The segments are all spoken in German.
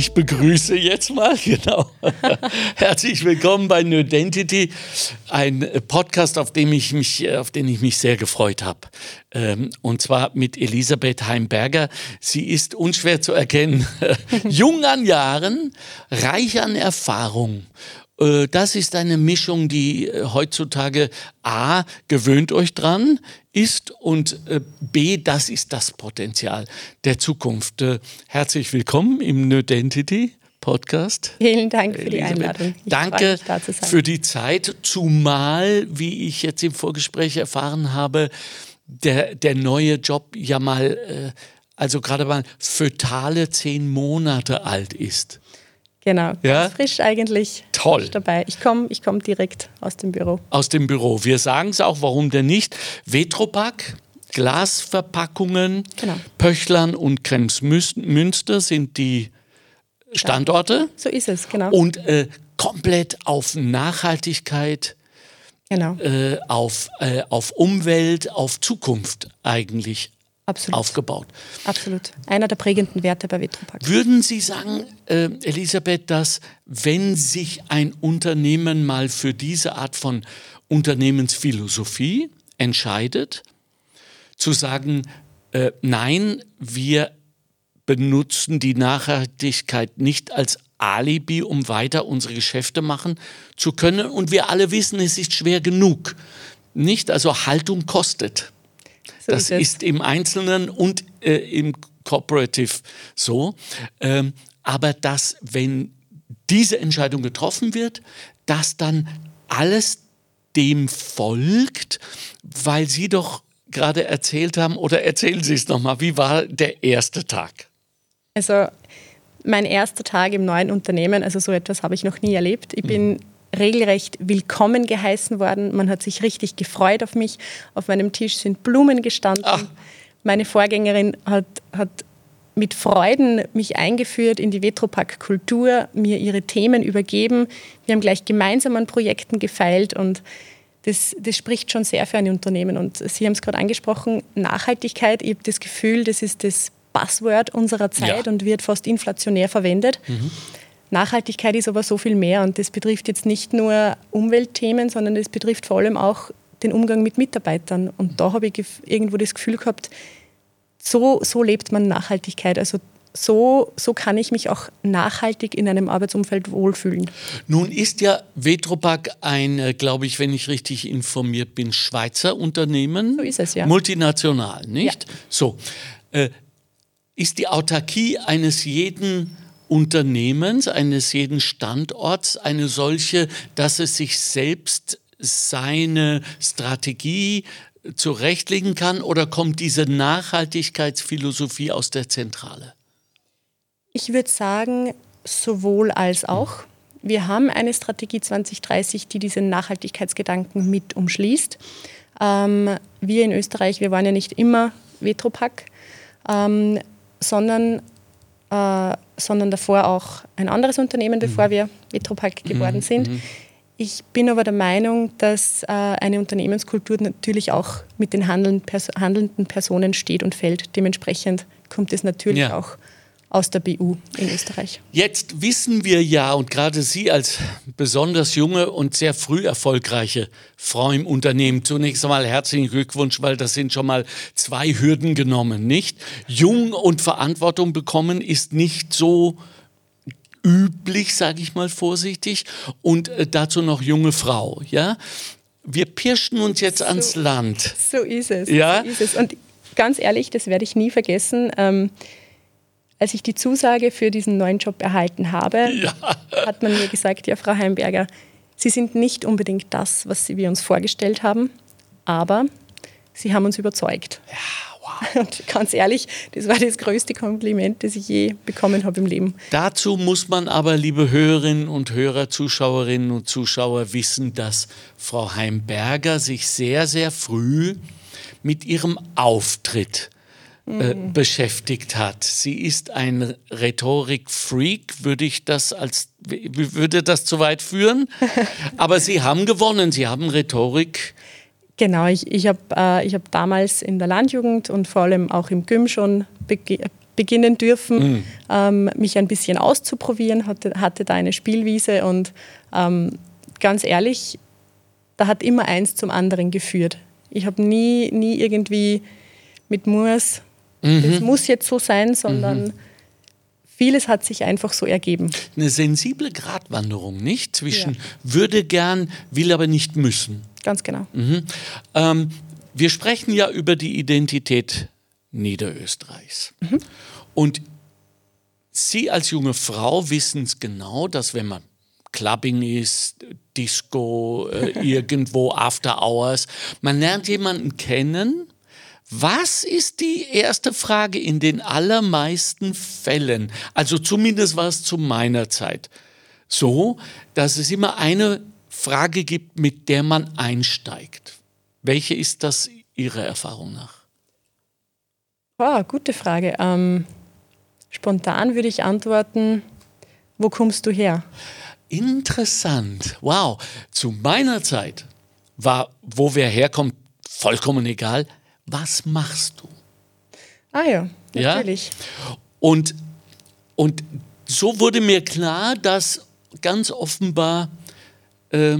Ich begrüße jetzt mal, genau. Herzlich willkommen bei Nerdentity, ein Podcast, auf, dem ich mich, auf den ich mich sehr gefreut habe. Ähm, und zwar mit Elisabeth Heimberger. Sie ist unschwer zu erkennen, jung an Jahren, reich an Erfahrung äh, das ist eine Mischung, die äh, heutzutage A, gewöhnt euch dran ist und äh, B, das ist das Potenzial der Zukunft. Herzlich willkommen im Nerdentity. Podcast. Vielen Dank für die Einladung. Ich Danke für die Zeit, zumal, wie ich jetzt im Vorgespräch erfahren habe, der, der neue Job ja mal, also gerade mal fötale zehn Monate alt ist. Genau, ja? frisch eigentlich. Toll. Dabei. Ich komme ich komm direkt aus dem Büro. Aus dem Büro. Wir sagen es auch, warum denn nicht? Vetropack, Glasverpackungen, genau. Pöchlern und Kremsmünster sind die Standorte. So ist es, genau. Und äh, komplett auf Nachhaltigkeit, genau. äh, auf, äh, auf Umwelt, auf Zukunft eigentlich Absolut. aufgebaut. Absolut. Einer der prägenden Werte bei Vetropack. Würden Sie sagen, äh, Elisabeth, dass wenn sich ein Unternehmen mal für diese Art von Unternehmensphilosophie entscheidet, zu sagen, äh, nein, wir benutzen die Nachhaltigkeit nicht als Alibi, um weiter unsere Geschäfte machen zu können. Und wir alle wissen, es ist schwer genug. Nicht? Also Haltung kostet. Das ist, im Einzelnen und äh, im Cooperative so. Ähm, aber dass, wenn diese Entscheidung getroffen wird, dass dann alles dem folgt, weil Sie doch gerade erzählt haben, oder erzählen Sie es nochmal, wie war der erste Tag? Also mein erster Tag im neuen Unternehmen, also so etwas habe ich noch nie erlebt. Ich bin mhm regelrecht willkommen geheißen worden. Man hat sich richtig gefreut auf mich. Auf meinem Tisch sind Blumen gestanden. Ach. Meine Vorgängerin hat, hat mit Freuden mich eingeführt in die Vetropack-Kultur, mir ihre Themen übergeben. Wir haben gleich gemeinsam an Projekten gefeilt und das, das spricht schon sehr für ein Unternehmen. Und Sie haben es gerade angesprochen, Nachhaltigkeit. Ich habe das Gefühl, das ist das Buzzword unserer Zeit ja. und wird fast inflationär verwendet. Mhm. Nachhaltigkeit ist aber so viel mehr und das betrifft jetzt nicht nur Umweltthemen, sondern es betrifft vor allem auch den Umgang mit Mitarbeitern. Und da habe ich irgendwo das Gefühl gehabt, so, so lebt man Nachhaltigkeit. Also so, so kann ich mich auch nachhaltig in einem Arbeitsumfeld wohlfühlen. Nun ist ja Vetropack ein, äh, glaube ich, wenn ich richtig informiert bin, Schweizer Unternehmen. So ist es, ja. Multinational, nicht? Ja. So. Äh, ist die Autarkie eines jeden Unternehmens, eines jeden Standorts eine solche, dass es sich selbst seine Strategie zurechtlegen kann oder kommt diese Nachhaltigkeitsphilosophie aus der Zentrale? Ich würde sagen, sowohl als auch. Wir haben eine Strategie 2030, die diesen Nachhaltigkeitsgedanken mit umschließt. Ähm, wir in Österreich, wir waren ja nicht immer Vetropack, ähm, sondern äh, sondern davor auch ein anderes Unternehmen, mhm. bevor wir Vetropack geworden mhm. sind. Mhm. Ich bin aber der Meinung, dass äh, eine Unternehmenskultur natürlich auch mit den handelnden Personen steht und fällt. Dementsprechend kommt es natürlich ja. auch aus der BU in Österreich. Jetzt wissen wir ja, und gerade Sie als besonders junge und sehr früh erfolgreiche Frau im Unternehmen, zunächst einmal herzlichen Glückwunsch, weil das sind schon mal zwei Hürden genommen, nicht? Jung und Verantwortung bekommen ist nicht so üblich, sage ich mal vorsichtig, und äh, dazu noch junge Frau, ja? Wir pirschen uns jetzt so, ans Land. So ist es. Ja? So ist es. Und ganz ehrlich, das werde ich nie vergessen. Ähm, als ich die Zusage für diesen neuen Job erhalten habe, ja. hat man mir gesagt, ja, Frau Heimberger, Sie sind nicht unbedingt das, was wir uns vorgestellt haben, aber Sie haben uns überzeugt. Ja, wow. Und ganz ehrlich, das war das größte Kompliment, das ich je bekommen habe im Leben. Dazu muss man aber, liebe Hörerinnen und Hörer, Zuschauerinnen und Zuschauer, wissen, dass Frau Heimberger sich sehr, sehr früh mit ihrem Auftritt äh, mhm. beschäftigt hat. Sie ist ein Rhetorik-Freak, würde ich das als, würde das zu weit führen? Aber Sie haben gewonnen, Sie haben Rhetorik. Genau, ich, ich habe äh, hab damals in der Landjugend und vor allem auch im Gym schon beginnen dürfen, mhm. ähm, mich ein bisschen auszuprobieren, hatte, hatte da eine Spielwiese und ähm, ganz ehrlich, da hat immer eins zum anderen geführt. Ich habe nie, nie irgendwie mit muss, mhm. das muss jetzt so sein, sondern mhm. vieles hat sich einfach so ergeben. Eine sensible Gratwanderung, nicht? Zwischen ja. würde gern, will aber nicht müssen. Ganz genau. Mhm. Ähm, wir sprechen ja über die Identität Niederösterreichs. Mhm. Und Sie als junge Frau wissen es genau, dass wenn man Clubbing ist, Disco, äh, irgendwo After Hours. Man lernt jemanden kennen. Was ist die erste Frage in den allermeisten Fällen? Also zumindest war es zu meiner Zeit so, dass es immer eine Frage gibt, mit der man einsteigt. Welche ist das Ihrer Erfahrung nach? Oh, gute Frage. Ähm, spontan würde ich antworten, wo kommst du her? Interessant. Wow. Zu meiner Zeit war, wo wer herkommt, vollkommen egal. Was machst du? Ah ja, natürlich. Ja? Und, und so wurde mir klar, dass ganz offenbar äh,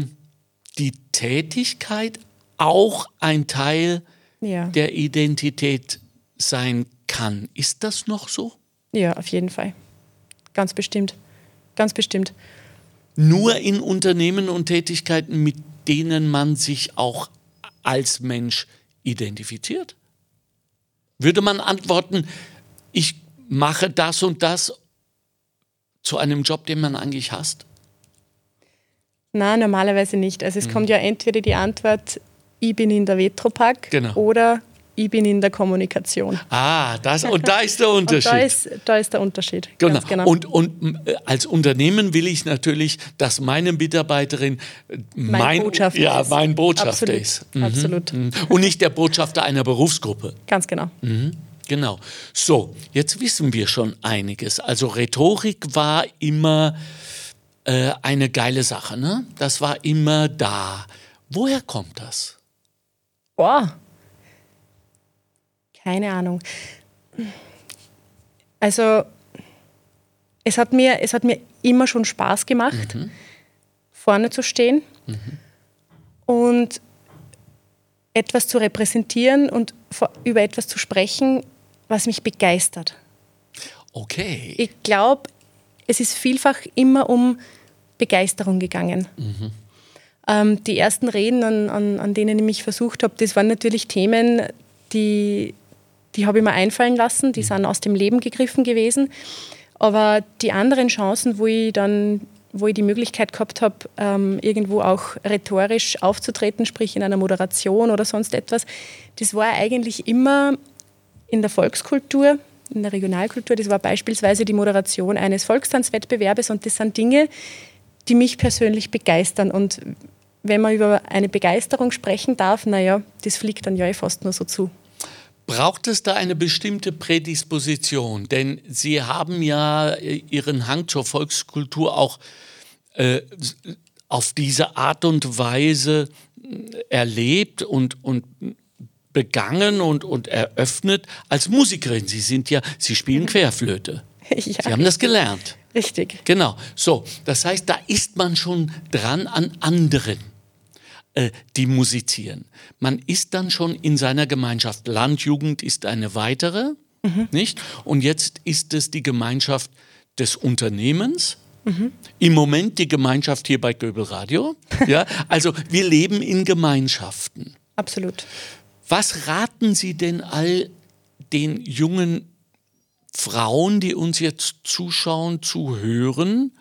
die Tätigkeit auch ein Teil ja. der Identität sein kann. Ist das noch so? Ja, auf jeden Fall. Ganz bestimmt. Ganz bestimmt nur in Unternehmen und Tätigkeiten, mit denen man sich auch als Mensch identifiziert? Würde man antworten, ich mache das und das zu einem Job, den man eigentlich hasst? Nein, normalerweise nicht. Also es mhm. kommt ja entweder die Antwort, ich bin in der Vetropack genau. oder ich bin in der Kommunikation. Ah, das, und da ist der Unterschied. da, ist, da ist der Unterschied. Genau. genau. Und, und äh, als Unternehmen will ich natürlich, dass meine Mitarbeiterin mein, mein Botschafter ja, ist. Mein Botschafter Absolut. ist. Mhm. Absolut. Mhm. Und nicht der Botschafter einer Berufsgruppe. Ganz genau. Mhm. Genau. So, jetzt wissen wir schon einiges. Also Rhetorik war immer äh, eine geile Sache, ne? Das war immer da. Woher kommt das? Boah, keine Ahnung. Also es hat mir, es hat mir immer schon Spaß gemacht, mhm. vorne zu stehen mhm. und etwas zu repräsentieren und über etwas zu sprechen, was mich begeistert. Okay. Ich glaube, es ist vielfach immer um Begeisterung gegangen. Mhm. Ähm, die ersten Reden, an, an, an denen ich mich versucht habe, das waren natürlich Themen, die die habe ich mir einfallen lassen, die sind aus dem Leben gegriffen gewesen. Aber die anderen Chancen, wo ich dann wo ich die Möglichkeit gehabt habe, ähm, irgendwo auch rhetorisch aufzutreten, sprich in einer Moderation oder sonst etwas, das war eigentlich immer in der Volkskultur, in der Regionalkultur. Das war beispielsweise die Moderation eines Volkstanzwettbewerbes und das sind Dinge, die mich persönlich begeistern. Und wenn man über eine Begeisterung sprechen darf, naja, das fliegt dann ja eh fast nur so zu. Braucht es da eine bestimmte Prädisposition? Denn Sie haben ja äh, Ihren Hang zur Volkskultur auch äh, auf diese Art und Weise äh, erlebt und, und begangen und, und eröffnet als Musikerin. Sie sind ja, Sie spielen Querflöte. Ja, Sie haben das gelernt. Richtig. Genau. So, das heißt, da ist man schon dran an anderen äh, die musizieren. Man ist dann schon in seiner Gemeinschaft. Landjugend ist eine weitere, mhm. nicht? Und jetzt ist es die Gemeinschaft des Unternehmens. Mhm. Im Moment die Gemeinschaft hier bei Göbel Radio. ja, also wir leben in Gemeinschaften. Absolut. Was raten Sie denn all den jungen Frauen, die uns jetzt zuschauen, zu hören,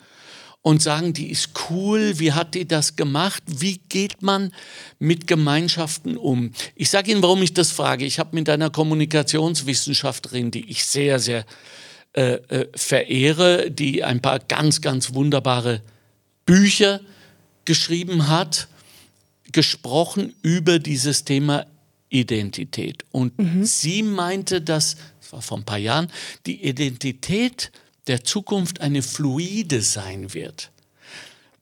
und sagen, die ist cool, wie hat die das gemacht, wie geht man mit Gemeinschaften um? Ich sage Ihnen, warum ich das frage. Ich habe mit einer Kommunikationswissenschaftlerin, die ich sehr, sehr äh, äh, verehre, die ein paar ganz, ganz wunderbare Bücher geschrieben hat, gesprochen über dieses Thema Identität. Und mhm. sie meinte, dass, das war vor ein paar Jahren, die Identität der Zukunft eine fluide sein wird.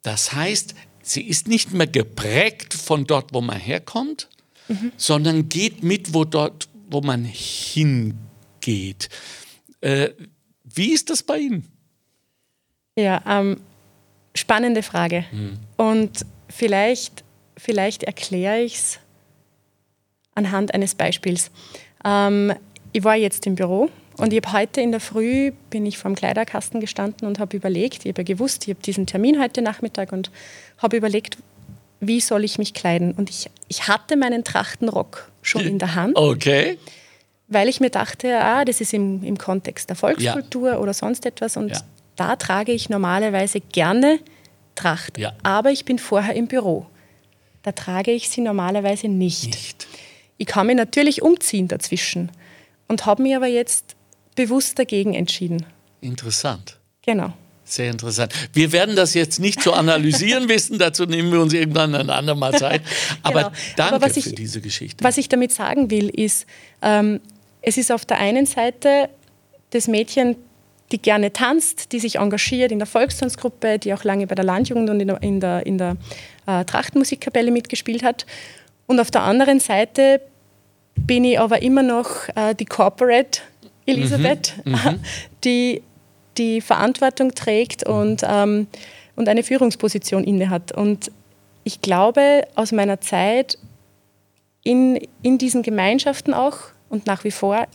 Das heißt, sie ist nicht mehr geprägt von dort, wo man herkommt, mhm. sondern geht mit, wo dort, wo man hingeht. Äh, wie ist das bei Ihnen? Ja, ähm, spannende Frage. Mhm. Und vielleicht, vielleicht erkläre ich es anhand eines Beispiels. Ähm, ich war jetzt im Büro und ich habe heute in der Früh bin ich vor dem Kleiderkasten gestanden und habe überlegt, ich habe ja gewusst, ich habe diesen Termin heute Nachmittag und habe überlegt, wie soll ich mich kleiden? Und ich, ich hatte meinen Trachtenrock schon in der Hand. Okay. Weil ich mir dachte, ah, das ist im, im Kontext der Volkskultur ja. oder sonst etwas. Und ja. da trage ich normalerweise gerne Tracht. Ja. Aber ich bin vorher im Büro. Da trage ich sie normalerweise nicht. nicht. Ich kann mich natürlich umziehen dazwischen und habe mich aber jetzt bewusst dagegen entschieden. Interessant. Genau. Sehr interessant. Wir werden das jetzt nicht zu analysieren wissen, dazu nehmen wir uns irgendwann ein andermal Zeit. Aber genau. danke Aber ich, für diese Geschichte. Was ich damit sagen will, ist, ähm, es ist auf der einen Seite das Mädchen, die gerne tanzt, die sich engagiert in der Volkstanzgruppe, die auch lange bei der Landjugend und in der, in der, in der äh, Trachtenmusikkapelle mitgespielt hat. Und auf der anderen Seite bin ich aber immer noch äh, die Corporate Elisabeth, mhm, mhm. die die Verantwortung trägt und, ähm, und eine Führungsposition innehat. Und ich glaube, aus meiner Zeit in, in diesen Gemeinschaften auch und nach wie vor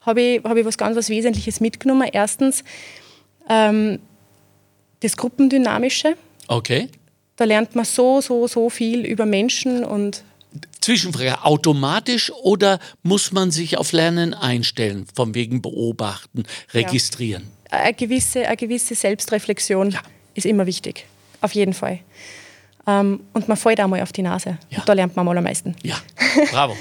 habe ich, hab ich was ganz was Wesentliches mitgenommen. Erstens ähm, das Gruppendynamische. Okay. Da lernt man so, so, so viel über Menschen und Zwischenfrage, automatisch oder muss man sich auf Lernen einstellen, von wegen beobachten, registrieren? Ja. Eine, gewisse, eine gewisse Selbstreflexion ja. ist immer wichtig, auf jeden Fall. Ähm, und man fällt auch mal auf die Nase. Ja. da lernt man mal am meisten. Ja, bravo.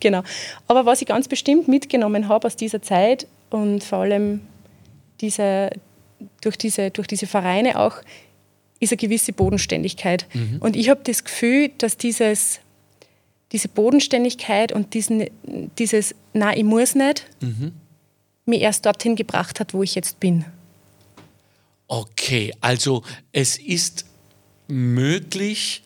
genau. Aber was ich ganz bestimmt mitgenommen habe aus dieser Zeit und vor allem diese, durch, diese, durch diese Vereine auch, ist eine gewisse Bodenständigkeit. Mhm. Und ich habe das Gefühl, dass dieses diese Bodenständigkeit und diesen, dieses, na, ich muss nicht, mhm. mich erst dorthin gebracht hat, wo ich jetzt bin. Okay, also es ist möglich,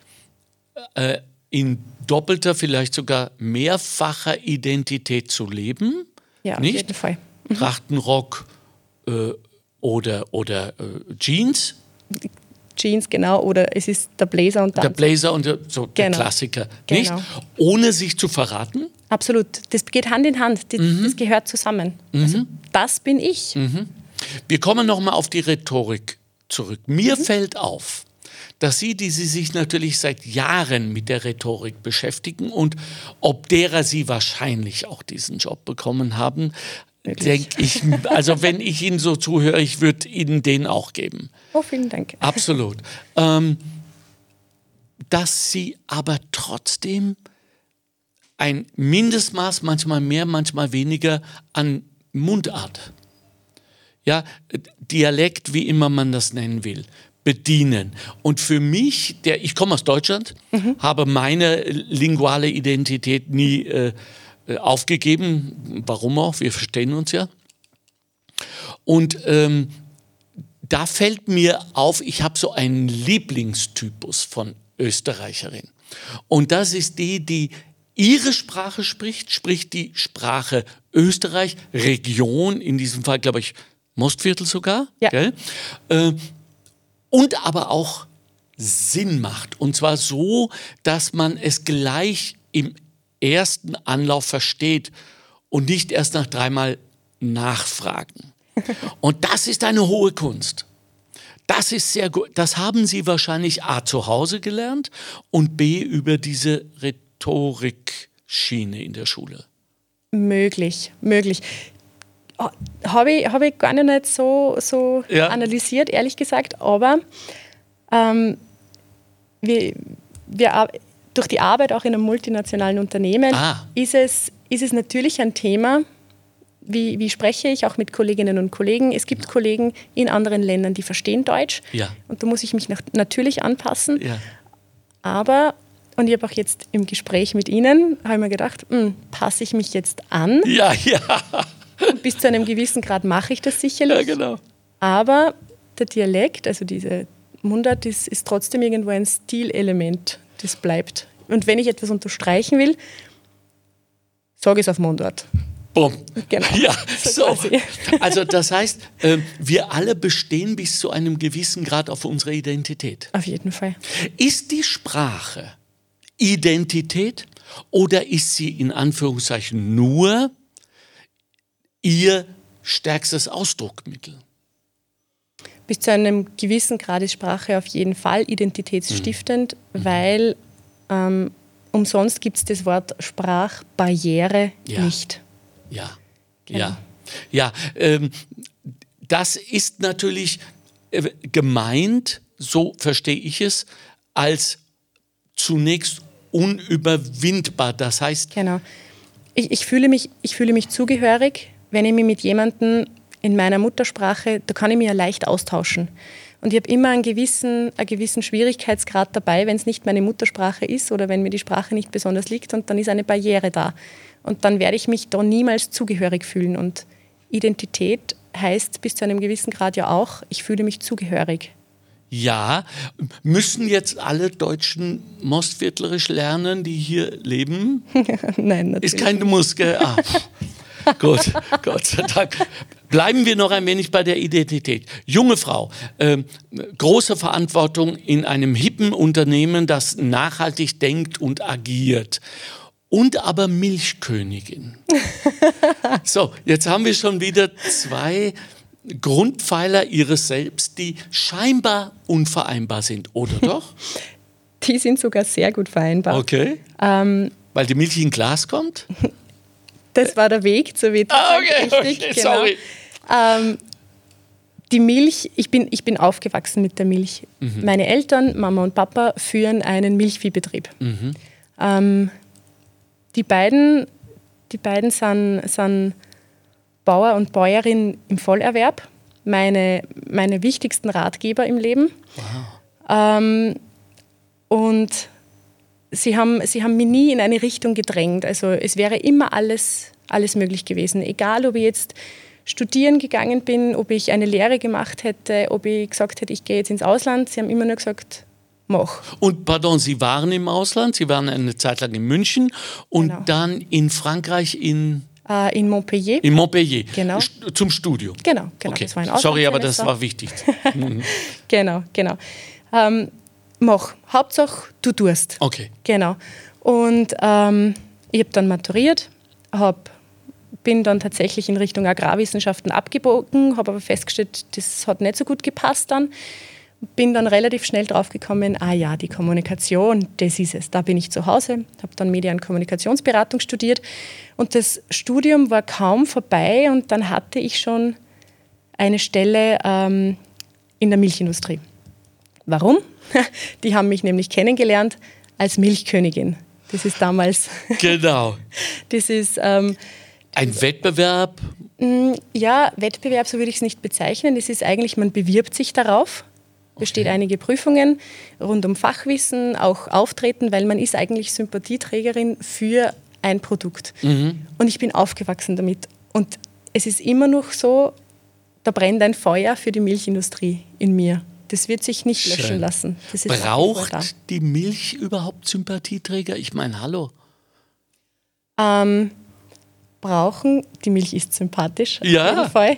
äh, in doppelter, vielleicht sogar mehrfacher Identität zu leben. Ja, nicht? auf jeden Fall. Mhm. Trachtenrock äh, oder, oder äh, Jeans. Jeans, genau, oder es ist der Blazer und dann. Der Blazer und der, so der genau. Klassiker. Nicht? Genau. Ohne sich zu verraten? Absolut. Das geht Hand in Hand. Das, mhm. das gehört zusammen. Mhm. Also, das bin ich. Mhm. Wir kommen nochmal auf die Rhetorik zurück. Mir mhm. fällt auf, dass Sie, die Sie sich natürlich seit Jahren mit der Rhetorik beschäftigen und ob derer Sie wahrscheinlich auch diesen Job bekommen haben, denke ich, also wenn ich Ihnen so zuhöre, ich würde Ihnen den auch geben. Oh, vielen Dank. Absolut. Ähm, dass Sie aber trotzdem ein Mindestmaß, manchmal mehr, manchmal weniger an Mundart, ja, Dialekt, wie immer man das nennen will, bedienen. Und für mich, der ich komme aus Deutschland, mhm. habe meine linguale Identität nie äh, aufgegeben. Warum auch? Wir verstehen uns ja. Und ähm, da fällt mir auf, ich habe so einen Lieblingstypus von Österreicherin. Und das ist die, die ihre Sprache spricht, spricht die Sprache Österreich, Region, in diesem Fall glaube ich Mostviertel sogar. Ja. Äh, und aber auch Sinn macht. Und zwar so, dass man es gleich im ersten Anlauf versteht und nicht erst nach dreimal nachfragen. Und das ist eine hohe Kunst. Das ist sehr gut. Das haben Sie wahrscheinlich A zu Hause gelernt und B über diese Rhetorikschiene in der Schule. Möglich, möglich. Habe ich, hab ich gar nicht so, so ja. analysiert, ehrlich gesagt, aber ähm, wir, wir, durch die Arbeit auch in einem multinationalen Unternehmen ah. ist, es, ist es natürlich ein Thema, wie, wie, spreche ich auch mit Kolleginnen und Kollegen. Es gibt Kollegen in anderen Ländern, die verstehen Deutsch. Ja. Und da muss ich mich natürlich anpassen. Ja. Aber, und ich habe auch jetzt im Gespräch mit Ihnen, habe ich mir gedacht, hm, passe ich mich jetzt an? Ja, ja. Und bis zu einem gewissen Grad mache ich das sicherlich. Ja, genau. Aber der Dialekt, also diese Mundart, ist, ist trotzdem irgendwo ein Stilelement das bleibt. Und wenn ich etwas unterstreichen will, sage ich es auf Mundart. Bumm. Genau. Ja, So. Also das heißt, äh, wir alle bestehen bis zu einem gewissen Grad auf unsere Identität. Auf jeden Fall. Ist die Sprache Identität oder ist sie in Anführungszeichen nur ihr stärkstes Ausdruckmittel? Bis zu einem gewissen Grad ist Sprache auf jeden Fall identitätsstiftend, Mhm. weil ähm, umsonst gibt es das Wort Sprachbarriere Ja. nicht. Ja, Genau. ja, ja. Ähm, das ist natürlich äh, gemeint, so verstehe ich es, als zunächst unüberwindbar. Das heißt, Genau. Ich, ich, fühle mich, ich fühle mich zugehörig, wenn ich mich mit jemandem in meiner Muttersprache, da kann ich mich ja leicht austauschen. Und ich habe immer einen gewissen, einen gewissen Schwierigkeitsgrad dabei, wenn es nicht meine Muttersprache ist oder wenn mir die Sprache nicht besonders liegt und dann ist eine Barriere da. Und dann werde ich mich da niemals zugehörig fühlen. Und Identität heißt bis zu einem gewissen Grad ja auch, ich fühle mich zugehörig. ja, müssen jetzt alle Deutschen Mostviertlerisch lernen, die hier leben? Nein, natürlich. Ist kein Muss, gell? Ah, gut, Gott sei Dank. Bleiben wir noch ein wenig bei der Identität. Junge Frau, ähm, große Verantwortung in einem hippen Unternehmen, das nachhaltig denkt und agiert. Und aber Milchkönigin. So, jetzt haben wir schon wieder zwei Grundpfeiler ihres Selbst, die scheinbar unvereinbar sind, oder doch? Die sind sogar sehr gut vereinbar. Okay. Ähm, Weil die Milch in Glas kommt? Das war der Weg zur Witwe. Ah, okay, Richtig, okay, genau. sorry. Ähm, die Milch, ich bin, ich bin aufgewachsen mit der Milch. Mhm. Meine Eltern, Mama und Papa, führen einen Milchviehbetrieb. Mhm. Ähm, die beiden, die beiden sind, sind Bauer und Bäuerin im Vollerwerb, meine, meine wichtigsten Ratgeber im Leben. Ähm, und sie haben, sie haben mich nie in eine Richtung gedrängt. Also es wäre immer alles, alles möglich gewesen. Egal, ob ich jetzt studieren gegangen bin, ob ich eine Lehre gemacht hätte, ob ich gesagt hätte, ich gehe jetzt ins Ausland. Sie haben immer nur gesagt, mach. Und pardon, Sie waren im Ausland, Sie waren eine Zeit lang in München und Genau. dann in Frankreich in, Äh, in Montpellier. in Montpellier Genau. Zum Studium. Genau, genau. Okay. Sorry, aber das war wichtig. Mhm. Genau, genau. Ähm, mach. Hauptsache, du tust. Okay. Genau. Und ähm, ich habe dann maturiert, hab, bin dann tatsächlich in Richtung Agrarwissenschaften abgebogen, habe aber festgestellt, das hat nicht so gut gepasst dann. Bin dann relativ schnell draufgekommen, ah ja, die Kommunikation, das ist es. Da bin ich zu Hause, habe dann Medien- und Kommunikationsberatung studiert und das Studium war kaum vorbei und dann hatte ich schon eine Stelle ähm, in der Milchindustrie. Warum? Die haben mich nämlich kennengelernt als Milchkönigin. Das ist damals, Genau. das ist, ähm, Ein Wettbewerb. ja, Wettbewerb, so würde ich es nicht bezeichnen. Das ist eigentlich, man bewirbt sich darauf. Besteht einige Prüfungen rund um Fachwissen, auch Auftreten, weil man ist eigentlich Sympathieträgerin für ein Produkt. Und ich bin aufgewachsen damit. Und es ist immer noch so, da brennt ein Feuer für die Milchindustrie in mir. Das wird sich nicht löschen Schön. lassen. Braucht die Milch überhaupt Sympathieträger? Ich meine, hallo. Ähm, brauchen, die Milch ist sympathisch, auf Ja. jeden Fall.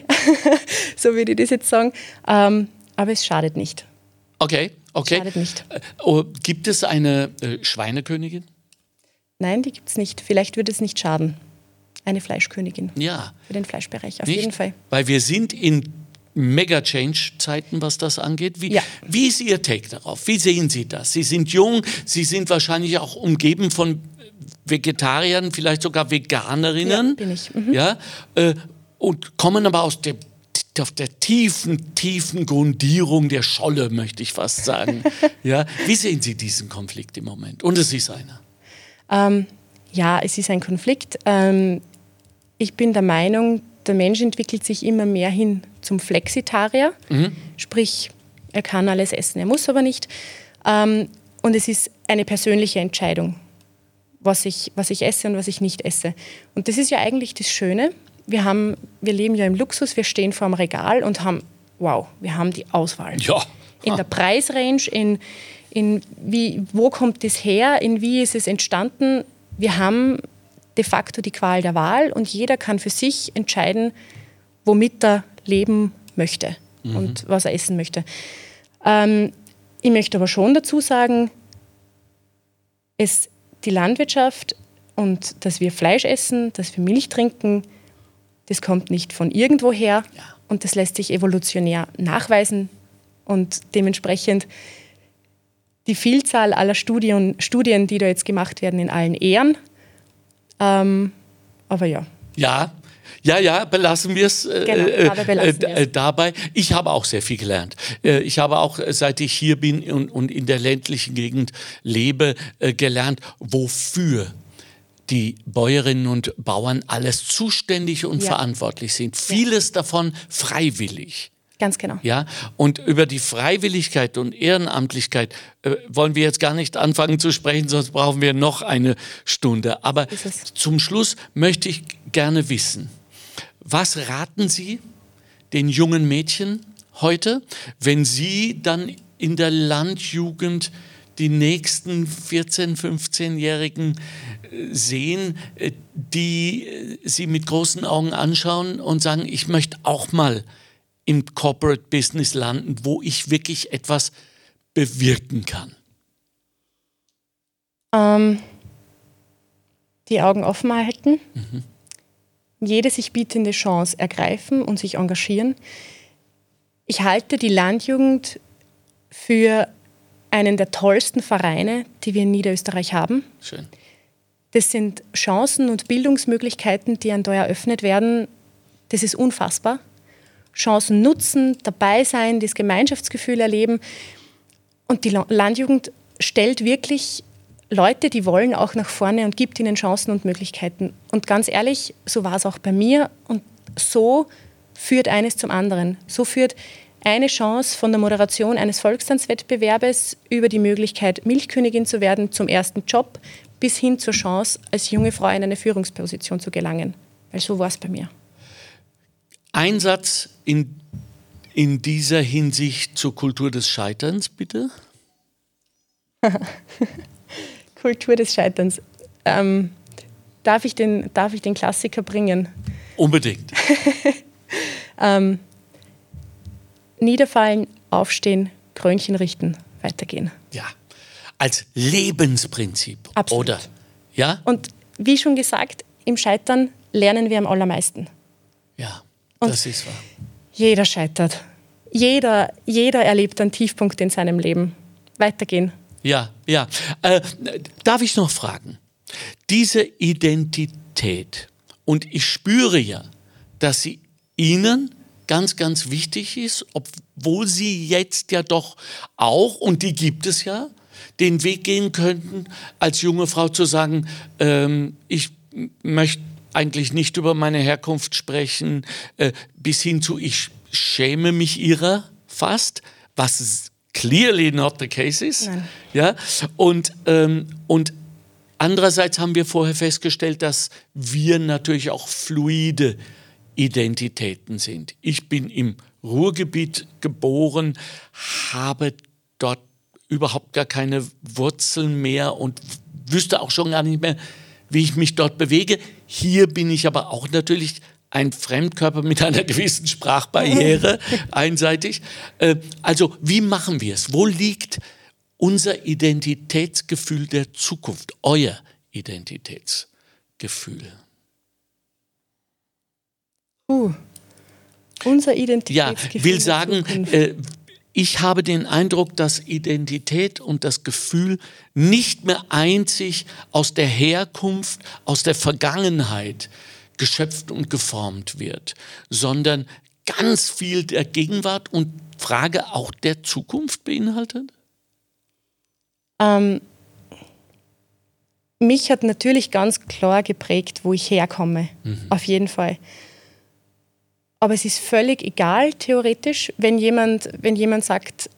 so würde ich das jetzt sagen. Ähm, aber es schadet nicht. Okay, okay. Schadet nicht. Äh, oh, gibt es eine äh, Schweinekönigin? Nein, die gibt es nicht. Vielleicht würde es nicht schaden. Eine Fleischkönigin Ja. für den Fleischbereich, auf Nicht? jeden Fall. Weil wir sind in Mega-Change-Zeiten, was das angeht. Wie, Ja. wie ist Ihr Take darauf? Wie sehen Sie das? Sie sind jung, Sie sind wahrscheinlich auch umgeben von Vegetariern, vielleicht sogar Veganerinnen. Ja, bin ich. Mhm. Ja, äh, und kommen aber aus der, auf der tiefen, tiefen Grundierung der Scholle, möchte ich fast sagen. ja, wie sehen Sie diesen Konflikt im Moment? Und es ist einer. Ähm, ja, es ist ein Konflikt. Ähm, ich bin der Meinung, der Mensch entwickelt sich immer mehr hin zum Flexitarier. Sprich, er kann alles essen, er muss aber nicht. Ähm, und es ist eine persönliche Entscheidung, was ich, was ich esse und was ich nicht esse. Und das ist ja eigentlich das Schöne. Wir, haben, wir leben ja im Luxus, wir stehen vor dem Regal und haben, wow, wir haben die Auswahl Ja. in der Preisrange, in, in wie, wo kommt das her, in wie ist es entstanden. Wir haben de facto die Qual der Wahl und jeder kann für sich entscheiden, womit er leben möchte mhm. und was er essen möchte. Ähm, ich möchte aber schon dazu sagen, es, die Landwirtschaft und dass wir Fleisch essen, dass wir Milch trinken, das kommt nicht von irgendwoher ja. und das lässt sich evolutionär nachweisen und dementsprechend die Vielzahl aller Studien, Studien, die da jetzt gemacht werden, in allen Ehren. Ähm, aber ja. Ja, ja, ja, belassen wir es äh, genau, äh, äh, dabei. Ich habe auch sehr viel gelernt. Äh, ich habe auch, seit ich hier bin und, und in der ländlichen Gegend lebe, äh, gelernt, wofür die Bäuerinnen und Bauern alles zuständig und ja. verantwortlich sind. Vieles ja. davon freiwillig. Ganz genau. Ja, und über die Freiwilligkeit und Ehrenamtlichkeit äh, wollen wir jetzt gar nicht anfangen zu sprechen, sonst brauchen wir noch eine Stunde. Aber zum Schluss möchte ich gerne wissen, was raten Sie den jungen Mädchen heute, wenn sie dann in der Landjugend die nächsten 14-, 15-Jährigen äh, sehen, äh, die äh, sie mit großen Augen anschauen und sagen, ich möchte auch mal im Corporate Business landen, wo ich wirklich etwas bewirken kann? Ähm, die Augen offen halten, mhm. jede sich bietende Chance ergreifen und sich engagieren. Ich halte die Landjugend für einen der tollsten Vereine, die wir in Niederösterreich haben. Schön. Das sind Chancen und Bildungsmöglichkeiten, die an da eröffnet werden. Das ist unfassbar. Chancen nutzen, dabei sein, das Gemeinschaftsgefühl erleben. Und die Landjugend stellt wirklich Leute, die wollen, auch nach vorne und gibt ihnen Chancen und Möglichkeiten. Und ganz ehrlich, so war es auch bei mir. Und so führt eines zum anderen. So führt eine Chance von der Moderation eines Volkstanzwettbewerbes über die Möglichkeit, Milchkönigin zu werden, zum ersten Job, bis hin zur Chance, als junge Frau in eine Führungsposition zu gelangen. Weil so war es bei mir. Einsatz in, in dieser Hinsicht zur Kultur des Scheiterns, bitte? Kultur des Scheiterns. Ähm, darf, ich den, darf ich den Klassiker bringen? Unbedingt. ähm, niederfallen, aufstehen, Krönchen richten, weitergehen. Ja, als Lebensprinzip. Absolut. Oder? Ja? Und wie schon gesagt, im Scheitern lernen wir am allermeisten. Ja. Und das ist wahr. Jeder scheitert. Jeder, jeder erlebt einen Tiefpunkt in seinem Leben. Weitergehen. Ja, ja. Äh, darf ich noch fragen? Diese Identität, und ich spüre ja, dass sie Ihnen ganz, ganz wichtig ist, obwohl Sie jetzt ja doch auch, und die gibt es ja, den Weg gehen könnten, als junge Frau zu sagen, ähm, ich möchte eigentlich nicht über meine Herkunft sprechen, äh, bis hin zu ich schäme mich ihrer fast, was clearly not the case is. Nein. Ja? Und, ähm, und andererseits haben wir vorher festgestellt, dass wir natürlich auch fluide Identitäten sind. Ich bin im Ruhrgebiet geboren, habe dort überhaupt gar keine Wurzeln mehr und wüsste auch schon gar nicht mehr, wie ich mich dort bewege. Hier bin ich aber auch natürlich ein Fremdkörper mit einer gewissen Sprachbarriere einseitig. Äh, also wie machen wir es? Wo liegt unser Identitätsgefühl der Zukunft, euer Identitätsgefühl? Uh, unser Identitätsgefühl. Ja, will sagen, äh, ich habe den Eindruck, dass Identität und das Gefühl nicht mehr einzig aus der Herkunft, aus der Vergangenheit geschöpft und geformt wird, sondern ganz viel der Gegenwart und Frage auch der Zukunft beinhaltet? Ähm, mich hat natürlich ganz klar geprägt, wo ich herkomme. Mhm. Auf jeden Fall. Aber es ist völlig egal, theoretisch, wenn jemand, wenn jemand sagt,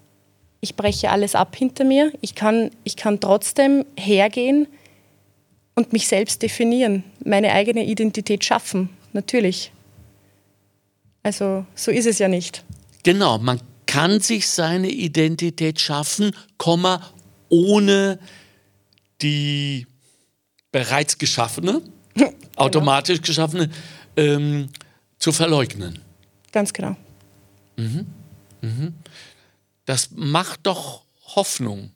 ich breche alles ab hinter mir, ich kann, ich kann trotzdem hergehen und mich selbst definieren, meine eigene Identität schaffen, natürlich. Also so ist es ja nicht. Genau, man kann sich seine Identität schaffen, ohne die bereits geschaffene automatisch geschaffene, ähm, zu verleugnen. Ganz genau. Das macht doch Hoffnung.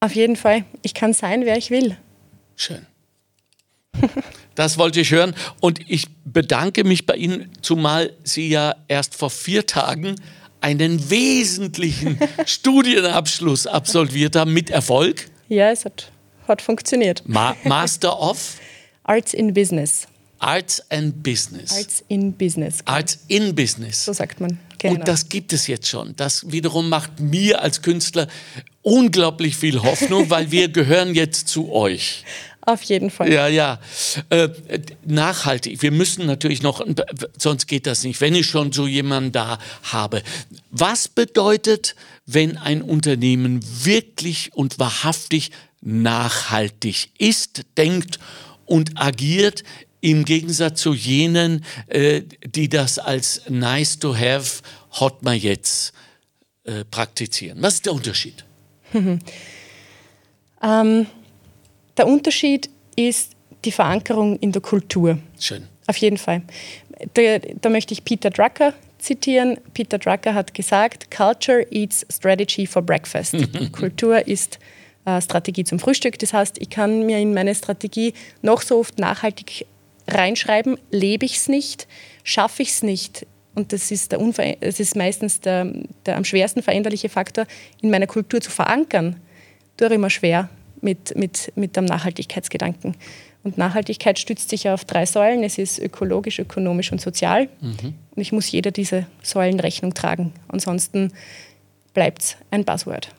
Auf jeden Fall. Ich kann sein, wer ich will. Schön. Das wollte ich hören. Und ich bedanke mich bei Ihnen, zumal Sie ja erst vor vier Tagen einen wesentlichen Studienabschluss absolviert haben mit Erfolg. Ja, es hat, hat funktioniert. Ma Master of Arts in Business. Arts and Business. Arts in Business. Arts in Business. So sagt man. Genau. Und das gibt es jetzt schon. Das wiederum macht mir als Künstler unglaublich viel Hoffnung, weil wir gehören jetzt zu euch. Auf jeden Fall. Ja, ja. Äh, nachhaltig. Wir müssen natürlich noch, sonst geht das nicht, wenn ich schon so jemanden da habe. Was bedeutet, wenn ein Unternehmen wirklich und wahrhaftig nachhaltig ist, denkt und agiert, im Gegensatz zu jenen, äh, die das als nice to have, hot mal jetzt äh, praktizieren? Was ist der Unterschied? Ähm, der Unterschied ist die Verankerung in der Kultur. Schön. Auf jeden Fall. Da, da möchte ich Peter Drucker zitieren. Peter Drucker hat gesagt, Culture eats strategy for breakfast. Kultur ist äh, Strategie zum Frühstück. Das heißt, ich kann mir in meine Strategie noch so oft nachhaltig reinschreiben, lebe ich es nicht, schaffe ich es nicht. Und das ist, der Unver das ist meistens der, der am schwersten veränderliche Faktor, in meiner Kultur zu verankern. Tue immer schwer mit, mit, mit dem Nachhaltigkeitsgedanken. Und Nachhaltigkeit stützt sich auf drei Säulen. Es ist ökologisch, ökonomisch und sozial. Und ich muss jeder dieser Säulen Rechnung tragen. Ansonsten bleibt es ein Buzzword.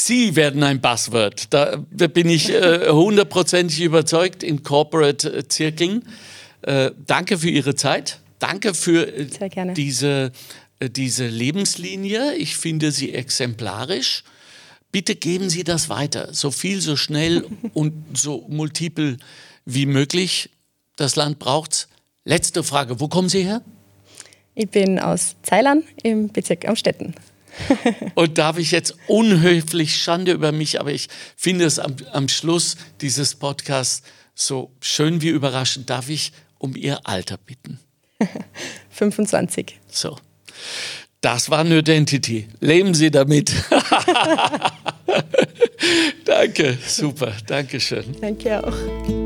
Sie werden ein Buzzword. Da bin ich äh, hundertprozentig überzeugt in Corporate-Zirkeln. Äh, danke für Ihre Zeit. Danke für äh, diese, äh, diese Lebenslinie. Ich finde sie exemplarisch. Bitte geben Sie das weiter, so viel, so schnell und so multiple wie möglich. Das Land braucht's. Letzte Frage, wo kommen Sie her? Ich bin aus Zeilern im Bezirk Amstetten. Und darf ich jetzt unhöflich Schande über mich, aber ich finde es am, am Schluss dieses Podcasts so schön wie überraschend, darf ich um Ihr Alter bitten? 25. So. Das war Nerdentity. Leben Sie damit. Danke, super. Dankeschön. Danke auch.